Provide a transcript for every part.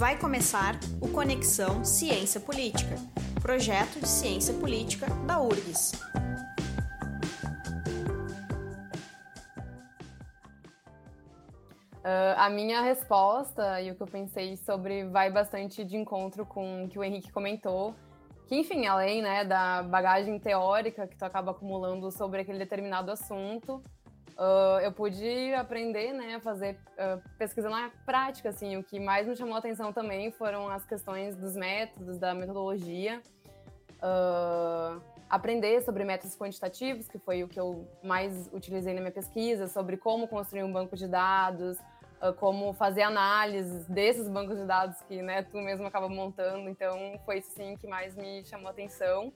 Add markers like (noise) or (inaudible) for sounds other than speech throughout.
Vai começar o Conexão Ciência Política, projeto de ciência política da URGS. Uh, a minha resposta e o que eu pensei sobre vai bastante de encontro com o que o Henrique comentou, que enfim, além né, da bagagem teórica que tu acaba acumulando sobre aquele determinado assunto, uh, eu pude aprender né, a fazer uh, pesquisa na prática. Assim, o que mais me chamou a atenção também foram as questões dos métodos, da metodologia. aprender sobre métodos quantitativos, que foi o que eu mais utilizei na minha pesquisa, sobre como construir um banco de dados, uh, como fazer análises desses bancos de dados que né, tu mesmo acaba montando. Então, foi sim que mais me chamou a atenção.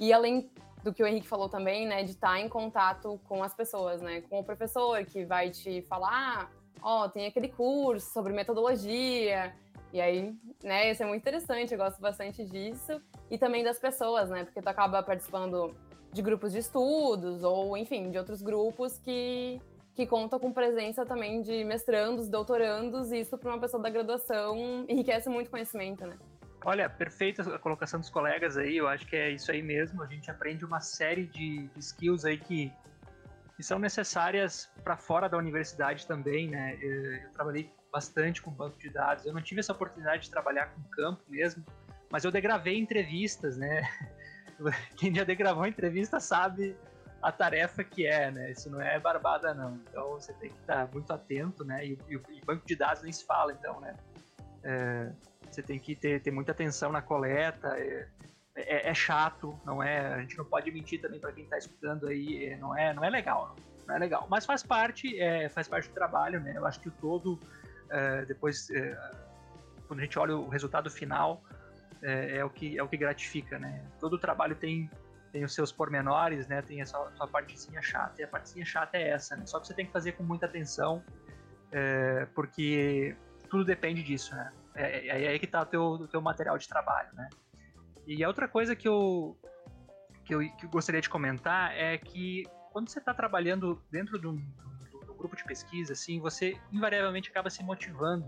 E além do que o Henrique falou também, né, de estar em contato com as pessoas, né, com o professor que vai te falar, ó, oh, tem aquele curso sobre metodologia, e aí, né, isso é muito interessante, eu gosto bastante disso, e também das pessoas, né, porque tu acaba participando de grupos de estudos, ou enfim, de outros grupos que que conta com presença também de mestrandos, doutorandos, e isso para uma pessoa da graduação enriquece muito conhecimento, né? Olha, perfeita a colocação dos colegas aí, eu acho que é isso aí mesmo, a gente aprende uma série de skills aí que, que são necessárias para fora da universidade também, né? Eu, eu trabalhei bastante com banco de dados, eu não tive essa oportunidade de trabalhar com campo mesmo, mas eu degravei entrevistas, né? (laughs) Quem já degravou entrevista sabe a tarefa que é, né? Isso não é barbada, não. Então você tem que estar muito atento, né? E, e, e banco de dados nem se fala, então, né? É, você tem que ter, ter muita atenção na coleta. É, é, é, chato, não é? A gente não pode mentir também para quem está escutando aí. É, não é, não é legal, não, é legal. Mas faz parte, é, faz parte do trabalho, né? Eu acho que o todo, é, depois, quando a gente olha o resultado final, é, o que é o que gratifica, né? Todo trabalho tem tem os seus pormenores, né? Tem a sua, sua partezinha chata. E a partezinha chata é essa, né? Só que você tem que fazer com muita atenção, é, porque tudo depende disso, né? É, é, é aí que está o teu, o teu material de trabalho, né? E a outra coisa que eu, que eu, que eu gostaria de comentar é que quando você está trabalhando dentro de um, do, grupo de pesquisa, assim, você invariavelmente acaba se motivando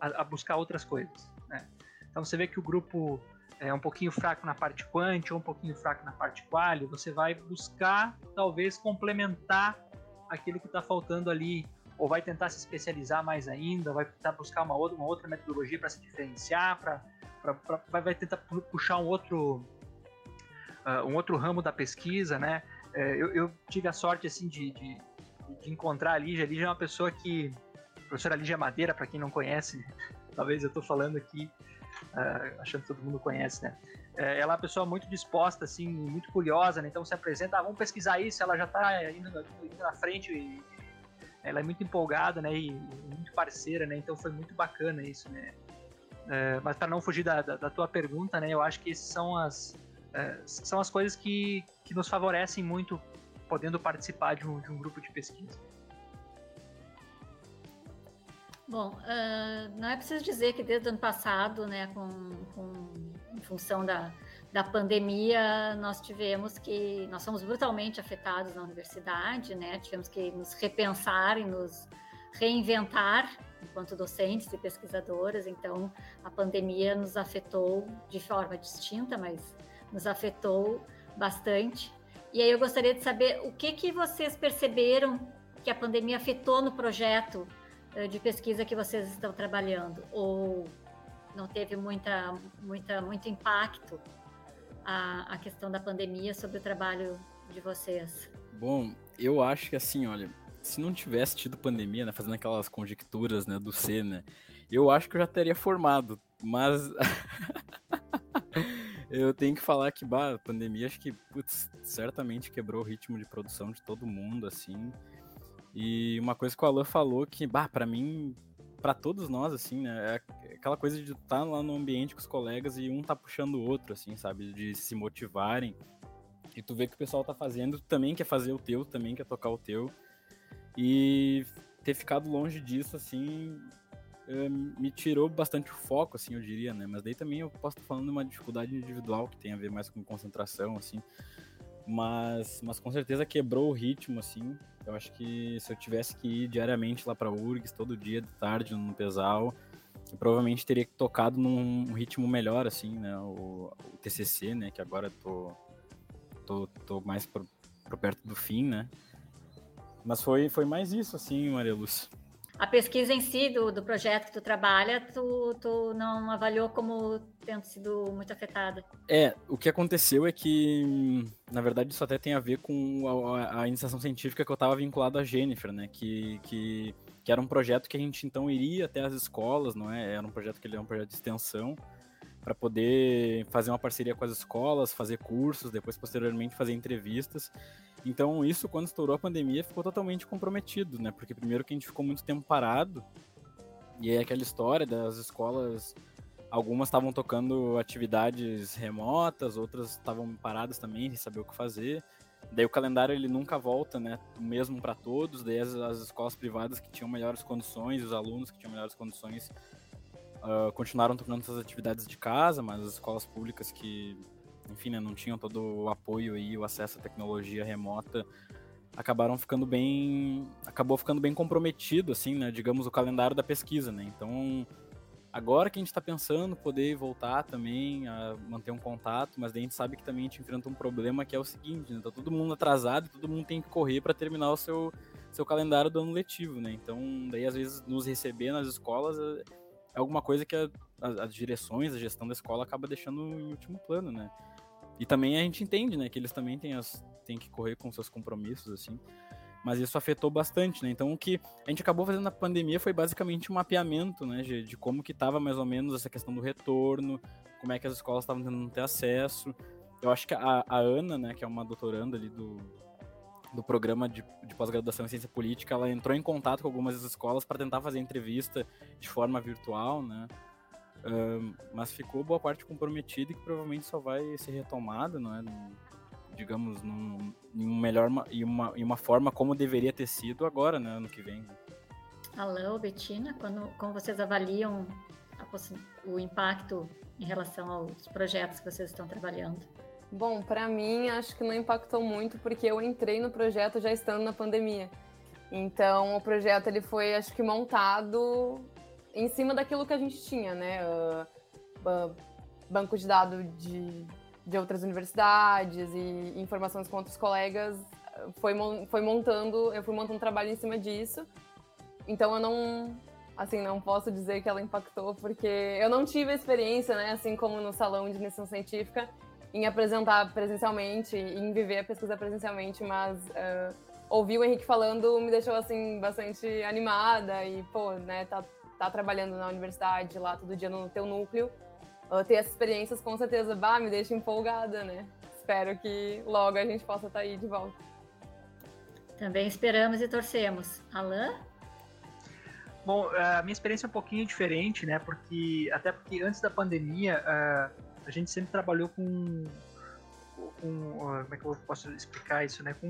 a, a buscar outras coisas, né? Então você vê que o grupo é um pouquinho fraco na parte quant ou um pouquinho fraco na parte quali, você vai buscar talvez complementar aquilo que está faltando ali, ou vai tentar se especializar mais ainda, vai tentar buscar uma outra, uma outra metodologia para se diferenciar, pra, pra, pra, vai tentar puxar um outro, uh, um outro ramo da pesquisa, né? É, eu, eu, tive a sorte assim de, de, de encontrar a Lígia. A Lígia é uma pessoa que, professora Lígia Madeira, para quem não conhece, (laughs) talvez eu estou falando aqui uh, achando que todo mundo conhece, né? Uh, ela é uma pessoa muito disposta, assim, muito curiosa, né? Então se apresenta, ah, vamos pesquisar isso, ela já está indo, indo, na frente e ela é muito empolgada, né? E, muito parceira, né? Então foi muito bacana isso, né? Uh, mas para não fugir da, da, da, tua pergunta, né? Eu acho que essas são as uh, são as coisas que, que nos favorecem muito podendo participar de um, de um grupo de pesquisa. Bom, uh, não é preciso dizer que desde o ano passado, né, com, com, em função da, da pandemia, nós tivemos que, nós fomos brutalmente afetados na universidade, né, tivemos que nos repensar e nos reinventar enquanto docentes e pesquisadoras, então a pandemia nos afetou de forma distinta, mas nos afetou bastante. E aí eu gostaria de saber o que, que vocês perceberam que a pandemia afetou no projeto eh, de pesquisa que vocês estão trabalhando? Ou não teve muita, muita, muito impacto a, a questão da pandemia sobre o trabalho de vocês? Bom, eu acho que assim, olha, se não tivesse tido pandemia, né, fazendo aquelas conjecturas, né, do C, né, eu acho que eu já teria formado, mas (laughs) eu tenho que falar que, bah, a pandemia acho que, putz, certamente quebrou o ritmo de produção de todo mundo, assim, e uma coisa que o Alan falou que, bah, pra mim, para todos nós, assim, né, é aquela coisa de estar tá lá no ambiente com os colegas e um tá puxando o outro, assim, sabe, de se motivarem. E tu vê que o pessoal tá fazendo, tu também quer fazer o teu, também quer tocar o teu. E ter ficado longe disso, assim, eh, me tirou bastante o foco, assim, eu diria, né? Mas daí também eu posso estar falando de uma dificuldade individual que tem a ver mais com concentração, assim. Mas, mas com certeza quebrou o ritmo, assim. Eu acho que se eu tivesse que ir diariamente lá para URGS, todo dia de tarde no Pesal, provavelmente teria tocado num ritmo melhor, assim, né? O, o TCC, né? Que agora tô, tô, tô mais pro, pro perto do fim, né? Mas foi, foi mais isso, assim, Maria Lúcia a pesquisa em si do, do projeto que tu trabalha, tu, tu não avaliou como tendo sido muito afetada? É, o que aconteceu é que, na verdade, isso até tem a ver com a, a iniciação científica que eu estava vinculado à Jennifer, né? Que, que, que era um projeto que a gente então iria até as escolas, não é? Era um projeto que ele é um projeto de extensão para poder fazer uma parceria com as escolas, fazer cursos, depois posteriormente fazer entrevistas. Então isso quando estourou a pandemia ficou totalmente comprometido, né? Porque primeiro que a gente ficou muito tempo parado e aí aquela história das escolas, algumas estavam tocando atividades remotas, outras estavam paradas também, sem saber o que fazer. Daí o calendário ele nunca volta, né? O mesmo para todos. Daí as, as, escolas privadas que tinham melhores condições, os alunos que tinham melhores condições uh, continuaram tocando suas atividades de casa, mas as escolas públicas que, enfim, né, não tinham todo o apoio e o acesso à tecnologia remota acabaram ficando bem acabou ficando bem comprometido assim né digamos o calendário da pesquisa né então agora que a gente está pensando poder voltar também a manter um contato mas daí a gente sabe que também a gente enfrenta um problema que é o seguinte né? tá todo mundo atrasado e todo mundo tem que correr para terminar o seu seu calendário do ano letivo né então daí às vezes nos receber nas escolas é alguma coisa que a, a, as direções, a gestão da escola acaba deixando em último plano, né? E também a gente entende, né, que eles também têm, as, têm que correr com seus compromissos, assim. Mas isso afetou bastante, né? Então o que a gente acabou fazendo na pandemia foi basicamente um mapeamento, né, de, de como que estava mais ou menos essa questão do retorno, como é que as escolas estavam tentando ter acesso. Eu acho que a, a Ana, né, que é uma doutoranda ali do, do programa de, de pós-graduação em ciência política, ela entrou em contato com algumas escolas para tentar fazer entrevista de forma virtual, né? Mas ficou boa parte comprometida e que provavelmente só vai ser retomada, não é? Digamos, num, em, um melhor, em, uma, em uma forma como deveria ter sido agora, né? Ano que vem. Ou Betina, quando, como vocês avaliam a, o impacto em relação aos projetos que vocês estão trabalhando? Bom, para mim acho que não impactou muito porque eu entrei no projeto já estando na pandemia. Então o projeto ele foi, acho que montado em cima daquilo que a gente tinha, né? Uh, uh, banco de dados de, de outras universidades e informações com outros colegas foi, foi montando, eu fui montando um trabalho em cima disso. Então eu não, assim, não posso dizer que ela impactou porque eu não tive a experiência, né? Assim como no salão de iniciação científica em apresentar presencialmente, em viver a pesquisa presencialmente, mas uh, ouvir o Henrique falando me deixou assim bastante animada e pô, né, tá, tá trabalhando na universidade lá todo dia no teu núcleo, uh, ter essas experiências com certeza, bah, me deixa empolgada, né? Espero que logo a gente possa estar tá aí de volta. Também esperamos e torcemos. Alain? Bom, a minha experiência é um pouquinho diferente, né? Porque até porque antes da pandemia uh, a gente sempre trabalhou com, com como é que eu posso explicar isso, né? Com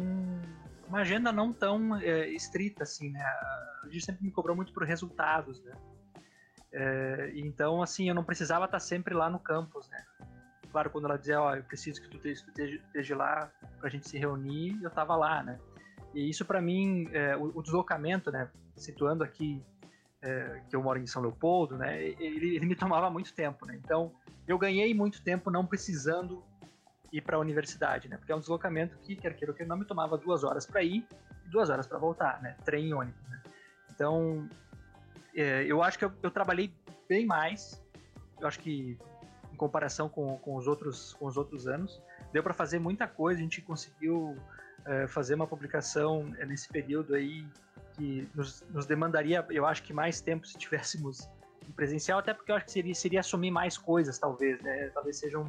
uma agenda não tão é, estrita assim, né? A gente sempre me cobrou muito por resultados, né? É, então, assim, eu não precisava estar sempre lá no campus, né? Claro, quando ela dizia, ó, oh, eu preciso que tu esteja lá para a gente se reunir, eu estava lá, né? E isso para mim, é, o, o, deslocamento, né? Situando aqui é, que eu moro em São Leopoldo, né? Ele, ele me tomava muito tempo, né? Então, eu ganhei muito tempo não precisando ir para a universidade, né? Porque é um deslocamento que, quer queira ou não, me tomava duas horas para ir e duas horas para voltar, né? Trem e ônibus, né? Então, é, eu acho que eu, eu, trabalhei bem mais. Eu acho que, em comparação com, com, os, outros, com os outros anos, deu para fazer muita coisa. A gente conseguiu é, fazer uma publicação é, nesse período aí que nos, nos demandaria, eu acho que mais tempo se tivéssemos presencial, até porque eu acho que seria, seria assumir mais coisas, talvez, né? Talvez seja um,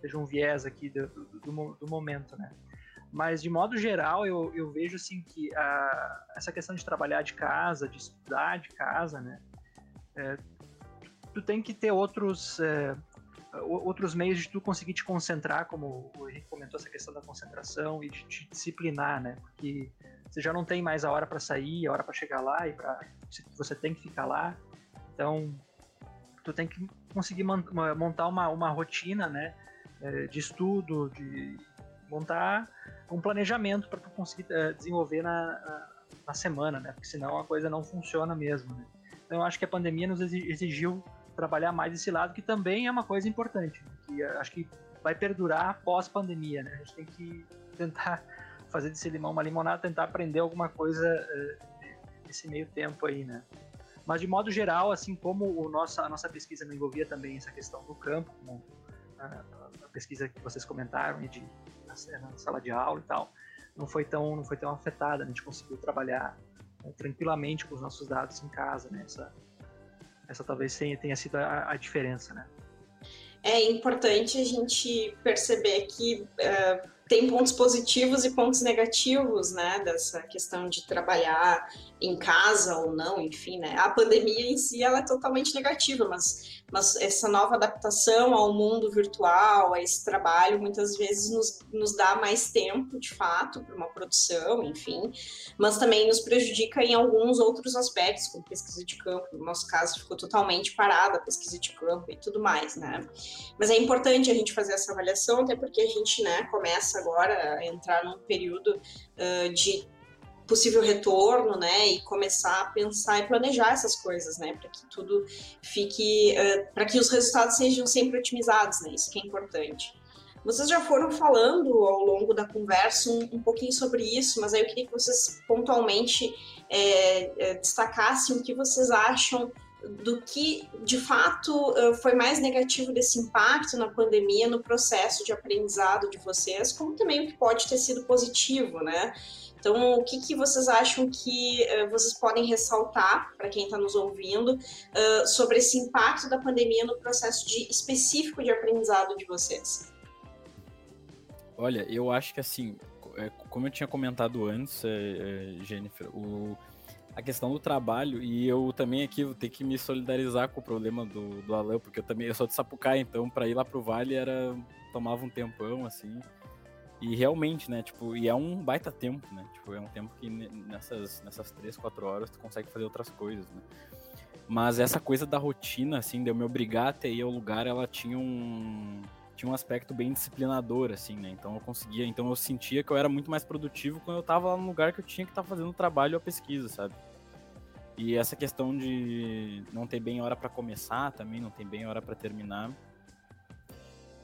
seja um viés aqui do, do, do momento, né? Mas, de modo geral, eu, eu vejo, assim, que a, essa questão de trabalhar de casa, de estudar de casa, né? É, tu tem que ter outros... É, outros meios de tu conseguir te concentrar, como o Henrique comentou, essa questão da concentração e de te disciplinar, né? Porque você já não tem mais a hora para sair, a hora para chegar lá e para você tem que ficar lá. Então, tu tem que conseguir montar uma, uma rotina, né, é, de estudo, de montar um planejamento para tu conseguir é, desenvolver na, na, na, semana, né, porque senão a coisa não funciona mesmo, né. Então, eu acho que a pandemia nos exigiu trabalhar mais esse lado, que também é uma coisa importante, né? que acho que vai perdurar pós-pandemia, né? A gente tem que tentar (laughs) fazer desse limão uma limonada, tentar aprender alguma coisa uh, nesse meio tempo aí, né? Mas de modo geral, assim como o nossa, a nossa pesquisa não envolvia também essa questão do campo, como a, a pesquisa que vocês comentaram de na, na, sala de aula e tal, não foi tão não foi tão afetada, né? a gente conseguiu trabalhar né, tranquilamente com os nossos dados em casa, né? Essa, essa talvez tenha, sido a, a diferença, né? É importante a gente perceber que uh, tem pontos positivos e pontos negativos, né, dessa questão de trabalhar em casa ou não, enfim, né. A pandemia em si ela é totalmente negativa, mas, mas essa nova adaptação ao mundo virtual, a esse trabalho, muitas vezes nos, nos dá mais tempo, de fato, para uma produção, enfim, mas também nos prejudica em alguns outros aspectos, como pesquisa de campo. No nosso caso, ficou totalmente parada a pesquisa de campo e tudo mais, né. Mas é importante a gente fazer essa avaliação, até porque a gente, né, começa agora a entrar num período uh, de possível retorno, né, e começar a pensar e planejar essas coisas, né, para que tudo fique, uh, para que os resultados sejam sempre otimizados, né, isso que é importante. Vocês já foram falando ao longo da conversa um, um pouquinho sobre isso, mas aí eu queria que vocês pontualmente é, destacassem o que vocês acham do que de fato foi mais negativo desse impacto na pandemia no processo de aprendizado de vocês, como também o que pode ter sido positivo, né? Então, o que, que vocês acham que uh, vocês podem ressaltar para quem está nos ouvindo uh, sobre esse impacto da pandemia no processo de, específico de aprendizado de vocês? Olha, eu acho que assim, como eu tinha comentado antes, Jennifer, o, a questão do trabalho, e eu também aqui vou ter que me solidarizar com o problema do, do Alan, porque eu também eu sou de Sapucaí, então para ir lá pro Vale era tomava um tempão, assim. E realmente, né, tipo, e é um baita tempo, né? Tipo, é um tempo que nessas, nessas três, quatro horas tu consegue fazer outras coisas, né? Mas essa coisa da rotina, assim, de eu me obrigar até ir ao lugar, ela tinha um tinha um aspecto bem disciplinador, assim, né? Então eu conseguia, então eu sentia que eu era muito mais produtivo quando eu tava lá no lugar que eu tinha que estar tá fazendo o trabalho ou a pesquisa, sabe? E essa questão de não ter bem hora para começar também, não tem bem hora para terminar.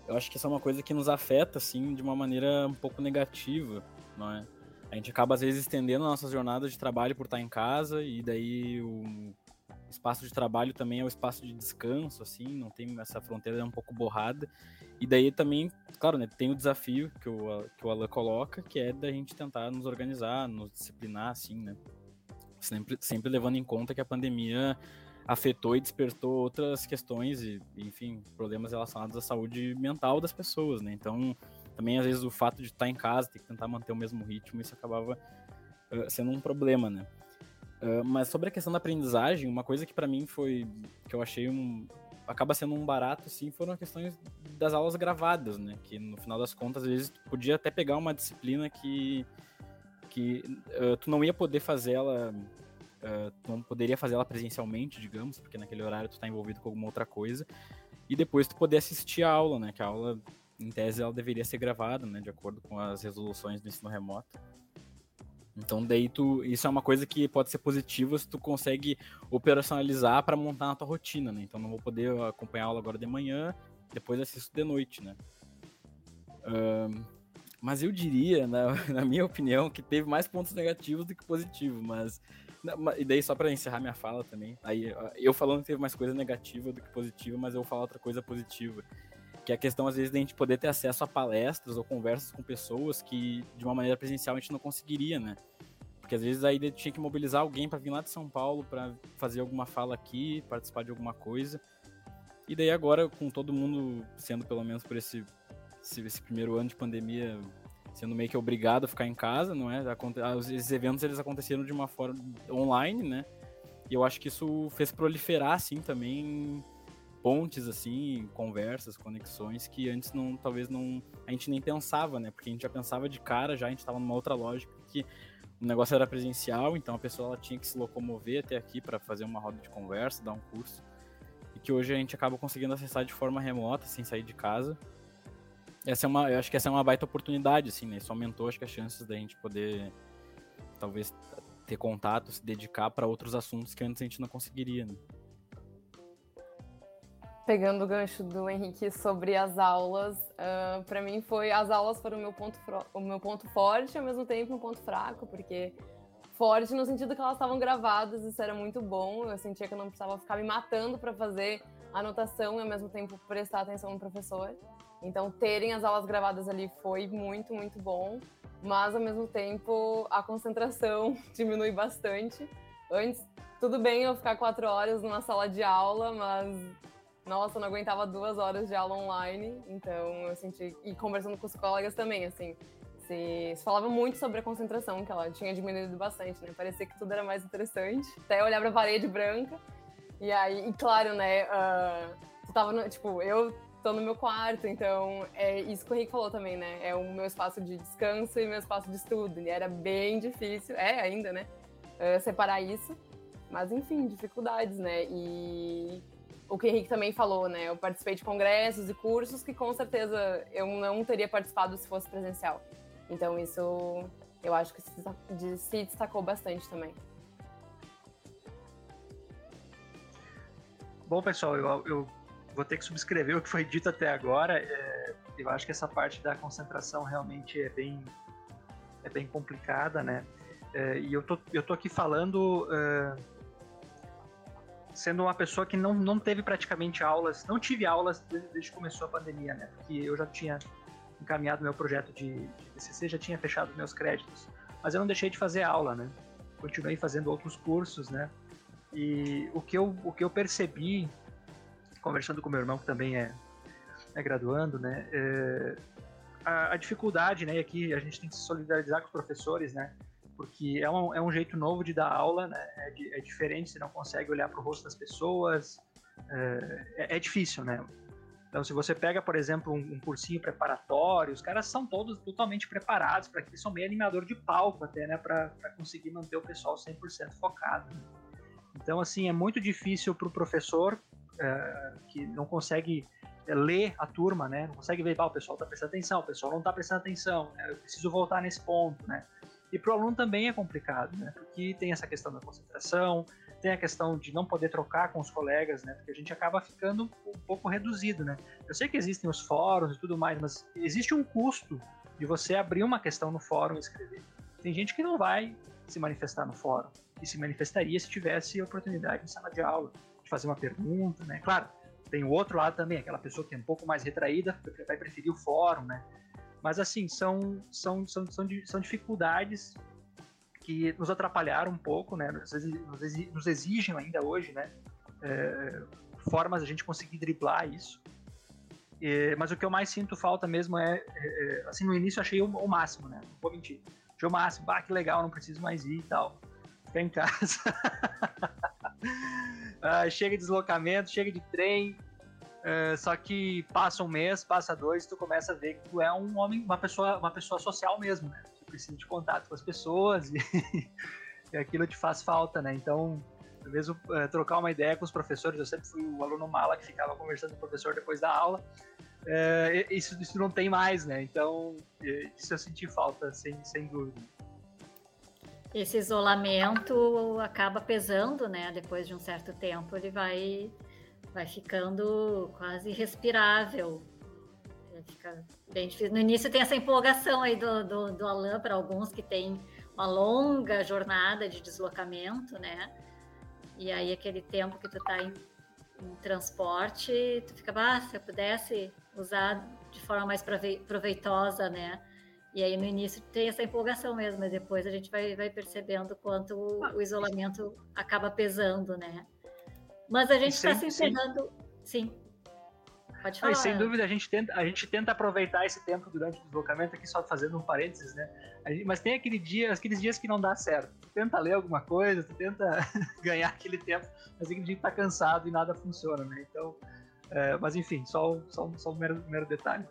Eu acho que isso é uma coisa que nos afeta, assim, de uma maneira um pouco negativa, não é? A gente acaba, às vezes, estendendo nossas jornadas de trabalho por estar em casa, e daí o espaço de trabalho também é o espaço de descanso, assim, não tem essa fronteira é um pouco borrada. E daí também, claro, né, tem o desafio que o, que o Alan coloca, que é da gente tentar nos organizar, nos disciplinar, assim, né? Sempre, sempre levando em conta que a pandemia afetou e despertou outras questões e, enfim, problemas relacionados à saúde mental das pessoas, né? Então, também às vezes o fato de estar em casa, ter que tentar manter o mesmo ritmo, isso acabava uh, sendo um problema, né? Mas sobre a questão da aprendizagem, uma coisa que para mim foi que eu achei um, acaba sendo um barato, sim, foram as questões das aulas gravadas, né? Que no final das contas, às vezes, podia até pegar uma disciplina que, que uh, tu não ia poder fazer ela, uh, tu não poderia fazer ela presencialmente, digamos, porque naquele horário tu tá envolvido com alguma outra coisa, e depois tu poder assistir a aula, né? Que a aula, em tese, ela deveria ser gravada, né? De acordo com as resoluções do ensino remoto. Então daí tu, isso é uma coisa que pode ser positiva se tu consegue operacionalizar para montar na tua rotina, né? Então não vou poder acompanhar a aula agora de manhã, depois assisto de noite, né? Um, mas eu diria, na, (laughs) na, minha opinião, que teve mais pontos negativos do que positivos, mas e daí só para encerrar minha fala também, aí eu falando que teve mais coisa negativa do que positiva, mas eu vou falar outra coisa positiva que é a questão, às vezes, de a gente poder ter acesso a palestras ou conversas com pessoas que, de uma maneira presencial, a gente não conseguiria, né? Porque às vezes aí tinha que mobilizar alguém para vir lá de São Paulo para fazer alguma fala aqui, participar de alguma coisa. E daí agora, com todo mundo sendo, pelo menos por esse, esse, esse primeiro ano de pandemia, sendo meio que obrigado a ficar em casa, não é? Esses eventos eles aconteceram de uma forma online, né? E eu acho que isso fez proliferar, assim, também pontes assim, conversas, conexões que antes não, talvez não, a gente nem pensava, né? Porque a gente já pensava de cara, já a gente estava numa outra lógica que o negócio era presencial, então a pessoa ela tinha que se locomover até aqui para fazer uma roda de conversa, dar um curso. E que hoje a gente acaba conseguindo acessar de forma remota, sem sair de casa. Essa é uma, eu acho que essa é uma baita oportunidade, assim, né? Isso aumentou acho que as chances da gente poder talvez ter contato, se dedicar para outros assuntos que antes a gente não conseguiria. Né? Pegando o gancho do Henrique sobre as aulas, uh, ah, para mim foi as aulas foram o meu ponto o meu ponto forte, ao mesmo tempo um ponto fraco, porque forte no sentido que elas estavam gravadas, isso era muito bom. Eu sentia que eu não precisava ficar me matando para fazer anotação e ao mesmo tempo prestar atenção no professor. Então, terem as aulas gravadas ali foi muito, muito bom, mas ao mesmo tempo a concentração (laughs) diminui bastante. Antes, tudo bem eu ficar quatro horas numa sala de aula, mas nossa, eu não aguentava duas horas de aula online, então eu senti. E conversando com os colegas também, assim, se, se, falava muito sobre a concentração, que ela tinha diminuído bastante, né? Parecia que tudo era mais interessante. Até olhar pra parede branca. E aí, e claro, né? Uh, tu tava no, tipo, eu tô no meu quarto, então é isso que o Henrique falou também, né? É o meu espaço de descanso e meu espaço de estudo. E era bem difícil, é ainda, né? Uh, separar isso. Mas enfim, dificuldades, né? E o que o Henrique também falou, né? Eu participei de congressos e cursos que com certeza eu não teria participado se fosse presencial. Então isso eu acho que se destacou bastante também. Bom, pessoal, eu, eu vou ter que subscrever o que foi dito até agora. É, eu acho que essa parte da concentração realmente é bem, é bem complicada, né? É, e eu tô, eu tô aqui falando é, sendo uma pessoa que não, não teve praticamente aulas, não tive aulas desde, desde que começou a pandemia, né? Porque eu já tinha encaminhado meu projeto de, de TCC, já tinha fechado meus créditos. Mas eu não deixei de fazer aula, né? Continuei fazendo outros cursos, né? E o que eu, o que eu percebi, conversando com meu irmão, que também é, é graduando, né? É, a, a, dificuldade, né? E aqui a gente tem que se solidarizar com os professores, né? Porque é um, é um jeito novo de dar aula, né? É, é diferente, você não consegue olhar para o rosto das pessoas. É, é, é difícil, né? Então, se você pega, por exemplo, um, um cursinho preparatório, os caras são todos totalmente preparados para que são meio animador de palco até, né, para conseguir manter o pessoal 100% focado. Então, assim, é muito difícil para o professor é, que não consegue é, ler a turma, né, não consegue ver, ah, o pessoal está prestando atenção, o pessoal não está prestando atenção, né, eu preciso voltar nesse ponto, né. E para o aluno também é complicado, né, porque tem essa questão da concentração, tem a questão de não poder trocar com os colegas, né? Porque a gente acaba ficando um pouco reduzido, né? Eu sei que existem os fóruns e tudo mais, mas existe um custo de você abrir uma questão no fórum e escrever. Tem gente que não vai se manifestar no fórum e se manifestaria se tivesse oportunidade em sala de aula de fazer uma pergunta, né? Claro, tem o outro lado também, aquela pessoa que é um pouco mais retraída vai preferir o fórum, né? Mas assim, são, são, são, são, são dificuldades que nos atrapalharam um pouco, né? Nos, exigem ainda hoje, né? É, formas a gente conseguir driblar isso. É, mas o que eu mais sinto falta mesmo é, é, é assim, no início eu achei o, o, máximo, né? Não vou mentir. Achei o máximo, bah, que legal, não preciso mais ir e tal. Ficar em casa. (laughs) ah, chega de deslocamento, chega de trem, é, só que passa um mês, passa dois, tu começa a ver que tu é um homem, uma pessoa, uma pessoa social mesmo, né? precisa de contato com as pessoas e, (laughs) e aquilo te faz falta, né? Então, mesmo é, trocar uma ideia com os professores, eu sempre fui o aluno mala que ficava conversando com o professor depois da aula. É, isso, isso não tem mais, né? Então, isso eu senti falta, sem, sem dúvida. Esse isolamento acaba pesando, né? Depois de um certo tempo, ele vai, vai ficando quase respirável fica bem difícil. No início tem essa empolgação aí do, do, do Alan para alguns que tem uma longa jornada de deslocamento, né? E aí aquele tempo que tu tá em, em transporte, tu fica, ah, se eu pudesse usar de forma mais proveitosa, né? E aí no início tem essa empolgação mesmo, mas depois a gente vai, vai percebendo quanto o, o isolamento acaba pesando, né? Mas a gente está se encerrando. Sim. Pode falar. sem dúvida, a gente, tenta, a gente tenta aproveitar esse tempo durante o deslocamento, aqui só fazendo um parênteses, né? Gente, mas tem aquele dia, aqueles dias que não dá certo. Tu tenta ler alguma coisa, tu tenta (laughs) ganhar aquele tempo, mas aquele dia tá cansado e nada funciona, né? Então, é, mas enfim, só, só, só um mero, mero detalhe.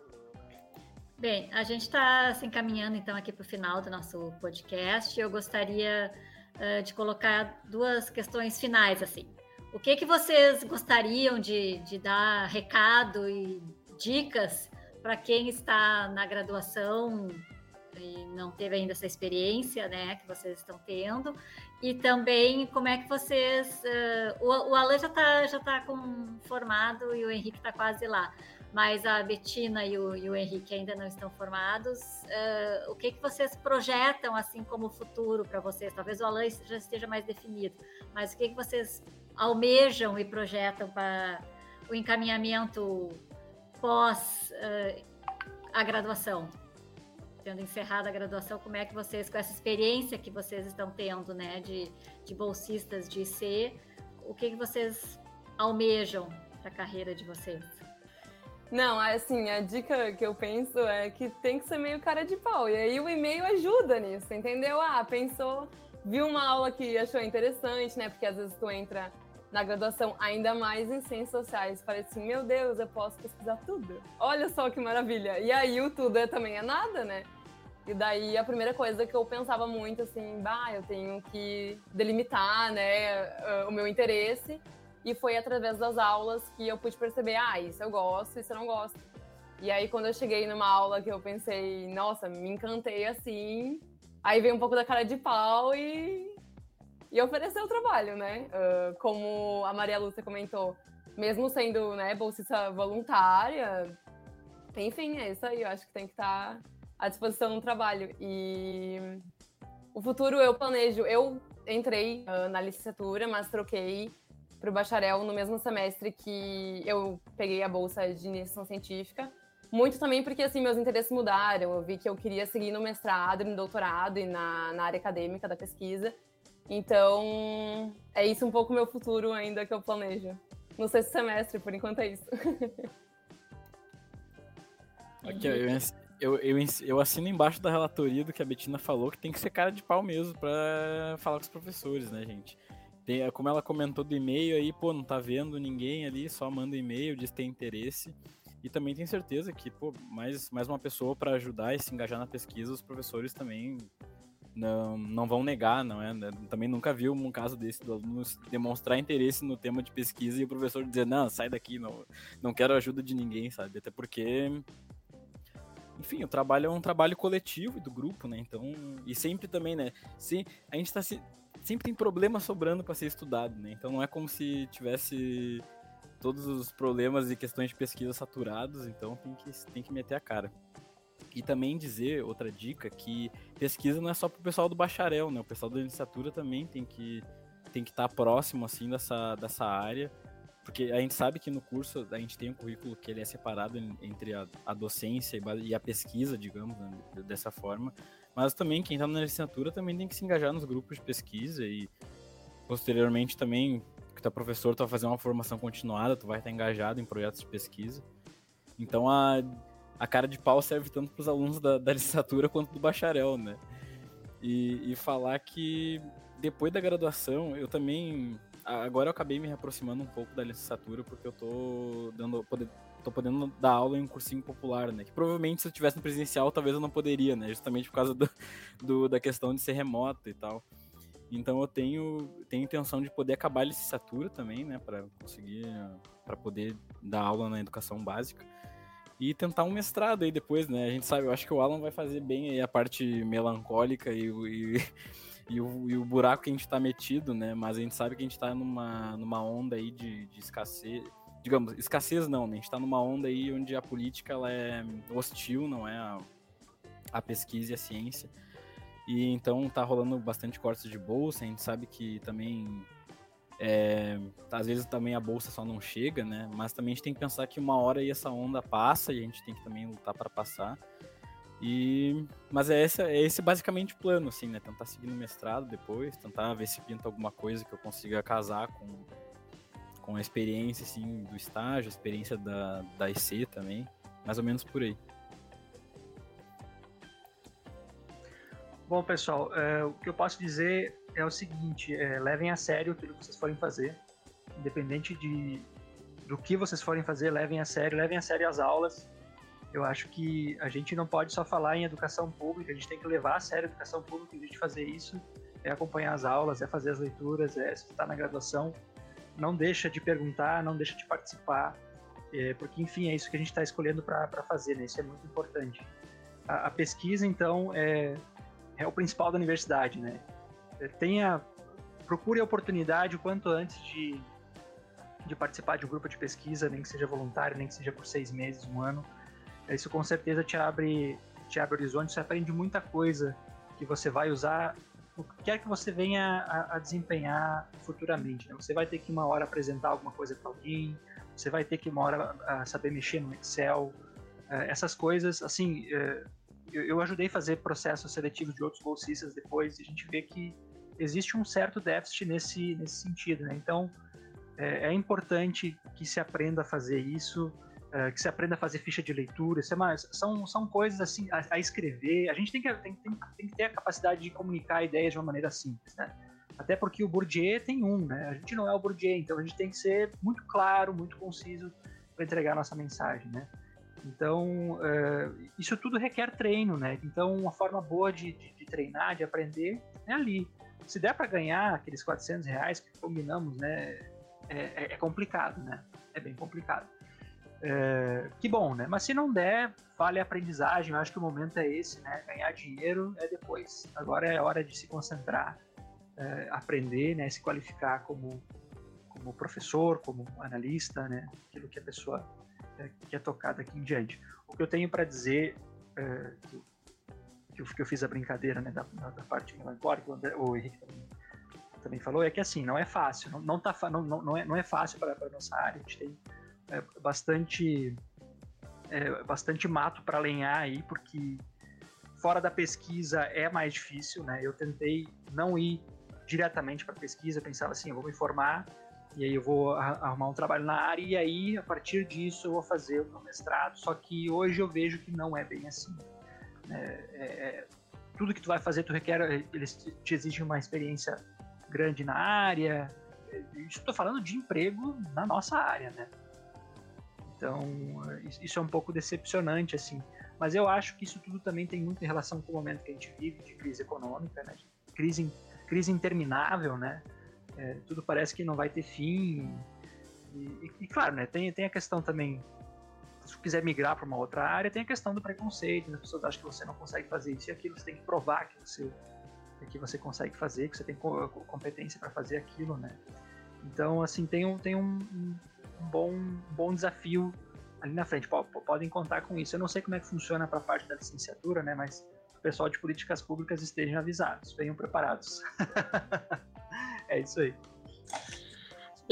Bem, a gente está se encaminhando então aqui para o final do nosso podcast. Eu gostaria uh, de colocar duas questões finais assim. O que, que vocês gostariam de, de dar recado e dicas para quem está na graduação e não teve ainda essa experiência, né, que vocês estão tendo, e também como é que vocês, uh, o, o Alan já está já tá com, formado e o Henrique está quase lá, mas a Betina e o, e o Henrique ainda não estão formados, uh, o que que vocês projetam assim como futuro para vocês? Talvez o Alan já esteja mais definido, mas o que que vocês almejam e projetam para o encaminhamento pós uh, a graduação? tendo encerrado a graduação, como é que vocês, com essa experiência que vocês estão tendo, né, de, de bolsistas de IC, o que, que vocês almejam para a carreira de vocês? Não, assim, a dica que eu penso é que tem que ser meio cara de pau. E aí o e-mail ajuda nisso, entendeu? Ah, pensou, viu uma aula que achou interessante, né? Porque às vezes tu entra na graduação, ainda mais em ciências sociais. Parece assim, meu Deus, eu posso pesquisar tudo. Olha só que maravilha. E aí o tudo é, também é nada, né? E daí a primeira coisa que eu pensava muito assim, bah, eu tenho que delimitar, né, o meu interesse. E foi através das aulas que eu pude perceber, ah, isso eu gosto, isso eu não gosto. E aí quando eu cheguei numa aula que eu pensei, nossa, me encantei assim, aí veio um pouco da cara de pau e e oferecer o trabalho, né? Uh, como a Maria Lúcia comentou, mesmo sendo né, bolsista voluntária, enfim, é isso aí. Eu acho que tem que estar à disposição no trabalho. E o futuro eu planejo. Eu entrei uh, na licenciatura, mas troquei para o bacharel no mesmo semestre que eu peguei a bolsa de iniciação científica. Muito também porque, assim, meus interesses mudaram. Eu vi que eu queria seguir no mestrado, no doutorado e na, na área acadêmica da pesquisa. Então, é isso um pouco meu futuro ainda que eu planejo. No sexto semestre, por enquanto é isso. (laughs) Aqui, eu, eu, eu, eu, assino embaixo da relatoria do que a Betina falou, que tem que ser cara de pau mesmo para falar com os professores, né, gente? Tem, como ela comentou do e-mail aí, pô, não tá vendo ninguém ali, só manda e-mail, diz que tem interesse. E também tem certeza que, pô, mais, mais uma pessoa para ajudar e se engajar na pesquisa, os professores também não, não vão negar, não é? Também nunca vi um caso desse do aluno demonstrar interesse no tema de pesquisa e o professor dizer, não, sai daqui, não, não quero ajuda de ninguém, sabe? Até porque, enfim, o trabalho é um trabalho coletivo do grupo, né? Então, e sempre também, né? Se, a gente tá se, sempre tem problema sobrando para ser estudado, né? Então não é como se tivesse todos os problemas e questões de pesquisa saturados, então tem que, tem que meter a cara. E também dizer, outra dica, que pesquisa não é só pro pessoal do bacharel, né? O pessoal da licenciatura também tem que tem que estar tá próximo, assim, dessa, dessa área. Porque a gente sabe que no curso a gente tem um currículo que ele é separado entre a, a docência e a pesquisa, digamos, né? dessa forma. Mas também quem está na licenciatura também tem que se engajar nos grupos de pesquisa e posteriormente também, que é professor, tu vai fazer uma formação continuada, tu vai estar engajado em projetos de pesquisa. Então a a cara de pau serve tanto para os alunos da, da, licenciatura quanto do bacharel, né? E, e, falar que depois da graduação, eu também. Agora eu acabei me aproximando um pouco da licenciatura, porque eu tô dando. tô podendo dar aula em um cursinho popular, né? Que provavelmente se eu tivesse no presencial, talvez eu não poderia, né? Justamente por causa do, do da questão de ser remoto e tal. Então eu tenho, tenho intenção de poder acabar a licenciatura também, né? Para conseguir. para poder dar aula na educação básica e tentar um mestrado aí depois, né? A gente sabe, eu acho que o Alan vai fazer bem aí a parte melancólica e, e, (laughs) e, o, e o buraco que a gente tá metido, né? Mas a gente sabe que a gente tá numa, numa onda aí de, de escassez, digamos, escassez não, né? A gente tá numa onda aí onde a política ela é hostil, não é a, a pesquisa e a ciência. E então tá rolando bastante cortes de bolsa, a gente sabe que também é, às vezes também a bolsa só não chega, né? Mas também a gente tem que pensar que uma hora aí essa onda passa e a gente tem que também lutar para passar. E mas é esse, é esse basicamente o plano, assim, né? Tentar seguir no mestrado depois, tentar ver se pinta alguma coisa que eu consiga casar com com a experiência assim do estágio, a experiência da da IC também, mais ou menos por aí. Bom, pessoal, é, o que eu posso dizer é o seguinte: é, levem a sério tudo que vocês forem fazer, independente de do que vocês forem fazer, levem a sério, levem a sério as aulas. Eu acho que a gente não pode só falar em educação pública, a gente tem que levar a sério a educação pública, a gente fazer isso é acompanhar as aulas, é fazer as leituras, é estar na graduação. Não deixa de perguntar, não deixa de participar, é, porque enfim é isso que a gente está escolhendo para fazer, né? Isso é muito importante. a, a pesquisa, então, é, é o principal da universidade, né? Tenha, procure a oportunidade o quanto antes de, de participar de um grupo de pesquisa, nem que seja voluntário, nem que seja por seis meses, um ano. Isso com certeza te abre, te abre horizonte, você aprende muita coisa que você vai usar o que quer que você venha a, a desempenhar futuramente. Né? Você vai ter que uma hora apresentar alguma coisa para alguém, você vai ter que uma hora a, saber mexer no Excel, é, essas coisas, assim, é, eu, eu, ajudei a fazer processos seletivos de outros bolsistas depois e a gente vê que existe um certo déficit nesse, nesse sentido, né? Então, é, é importante que se aprenda a fazer isso, é, que se aprenda a fazer ficha de leitura, isso é mais, são, são coisas assim, a, a escrever, a gente tem que, tem, tem, tem, que ter a capacidade de comunicar ideias de uma maneira simples, né? Até porque o Bourdieu tem um, né? A gente não é o Bourdieu, então a gente tem que ser muito claro, muito conciso para entregar a nossa mensagem, né? Então, uh, isso tudo requer treino, né? Então, uma forma boa de, de, de treinar, de aprender, é ali. Se der para ganhar aqueles 400 reais que combinamos, né? É, é, é complicado, né? É bem complicado. É, que bom, né? Mas se não der, vale a aprendizagem. Eu acho que o momento é esse, né? Ganhar dinheiro é depois. Agora é hora de se concentrar, é, aprender, né? Se qualificar como, como professor, como analista, né? Aquilo que a pessoa é, quer tocar daqui em diante. O que eu tenho para dizer, é, que, eu, que, eu, fiz a brincadeira, né? Da, da parte melancólica, o, o Henrique também, também, falou, é que assim, não é fácil. Não, não, tá, não, não, é, não é fácil para a nossa área. A gente tem é, bastante é, bastante mato para lenhar aí, porque fora da pesquisa é mais difícil, né? Eu tentei não ir diretamente para pesquisa, pensava assim, eu vou me formar e aí eu vou arrumar um trabalho na área e aí a partir disso eu vou fazer o meu mestrado. Só que hoje eu vejo que não é bem assim. É, é, é tudo que tu vai fazer, tu requer, eles te exigem uma experiência grande na área. Estou falando de emprego na nossa área, né? Então, isso é um pouco decepcionante, assim. Mas eu acho que isso tudo também tem muita relação com o momento que a gente vive de crise econômica, né? Crise, crise interminável, né? É, tudo parece que não vai ter fim. E, e, e, claro, né? Tem, tem a questão também, se quiser migrar para uma outra área, tem a questão do preconceito. Né? As pessoas acham que você não consegue fazer isso e aquilo. Você tem que provar que você, que você consegue fazer, que você tem competência para fazer aquilo, né? Então, assim, tem um, tem um, um bom, um bom desafio ali na frente. Podem contar com isso. Eu não sei como é que funciona para a parte da licenciatura, né? Mas o pessoal de políticas públicas estejam avisados, venham preparados. (laughs) é isso aí.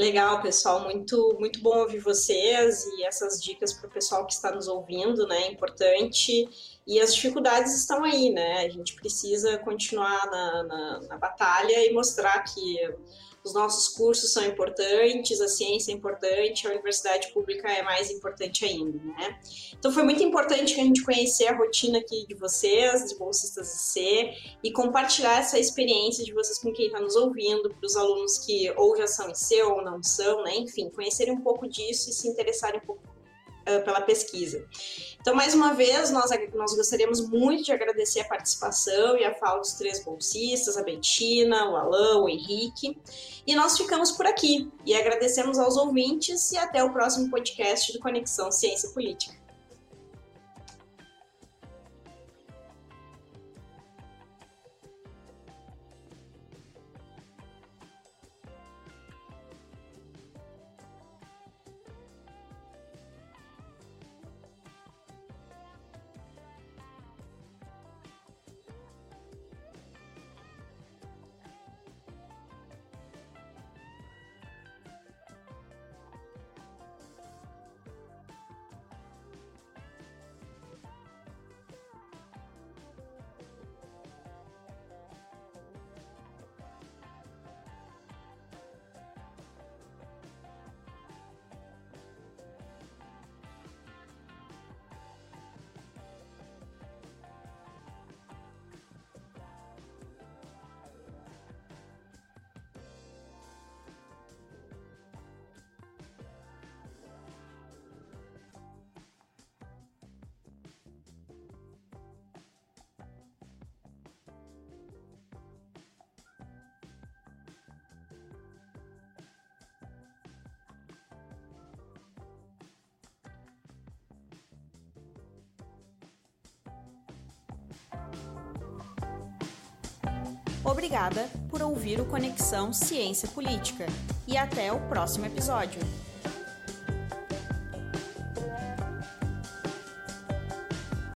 Legal, pessoal. Muito, muito bom ouvir vocês e essas dicas para o pessoal que está nos ouvindo, né? Importante. E as dificuldades estão aí, né? A gente precisa continuar na, na, na batalha e mostrar que os nossos cursos são importantes, a ciência é importante, a universidade pública é mais importante ainda, né? Então foi muito importante a gente conhecer a rotina aqui de vocês, de bolsistas IC, e compartilhar essa experiência de vocês com quem está nos ouvindo, para os alunos que ou já são IC ou não são, né? Enfim, conhecerem um pouco disso e se interessarem um pouco uh, pela pesquisa. Então, mais uma vez, nós, nós gostaríamos muito de agradecer a participação e a fala dos três bolsistas, a Betina, o Alain, o Henrique. E nós ficamos por aqui e agradecemos aos ouvintes e até o próximo podcast do Conexão Ciência Política. Obrigada por ouvir o Conexão Ciência Política e até o próximo episódio.